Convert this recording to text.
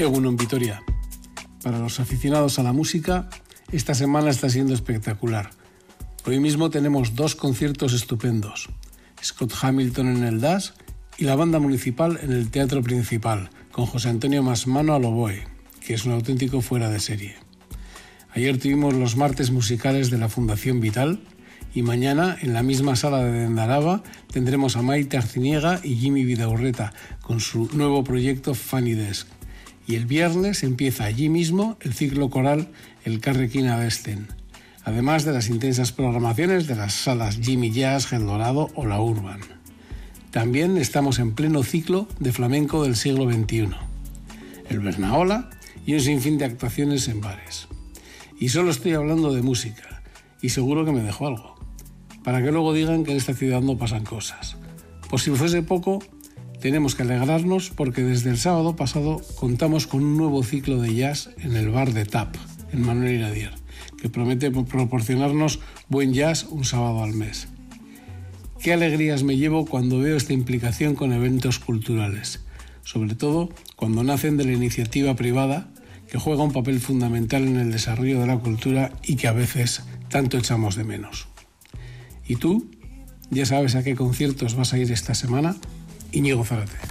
Egunon Vitoria. Para los aficionados a la música, esta semana está siendo espectacular. Hoy mismo tenemos dos conciertos estupendos. Scott Hamilton en el DAS y la banda municipal en el Teatro Principal, con José Antonio Masmano al oboe, que es un auténtico fuera de serie. Ayer tuvimos los martes musicales de la Fundación Vital y mañana en la misma sala de Dendaraba tendremos a Maite Arciniega y Jimmy Vidaurreta con su nuevo proyecto Funny Desk y el viernes empieza allí mismo el ciclo coral El Carrequina Vesten, además de las intensas programaciones de las salas Jimmy Jazz, El Dorado o La Urban. También estamos en pleno ciclo de flamenco del siglo XXI, el Bernaola y un sinfín de actuaciones en bares. Y solo estoy hablando de música, y seguro que me dejo algo, para que luego digan que en esta ciudad no pasan cosas. Por si fuese poco, tenemos que alegrarnos porque desde el sábado pasado contamos con un nuevo ciclo de jazz en el bar de TAP, en Manuel Iradier, que promete proporcionarnos buen jazz un sábado al mes. Qué alegrías me llevo cuando veo esta implicación con eventos culturales, sobre todo cuando nacen de la iniciativa privada que juega un papel fundamental en el desarrollo de la cultura y que a veces tanto echamos de menos. ¿Y tú? ¿Ya sabes a qué conciertos vas a ir esta semana? Inigo Farate.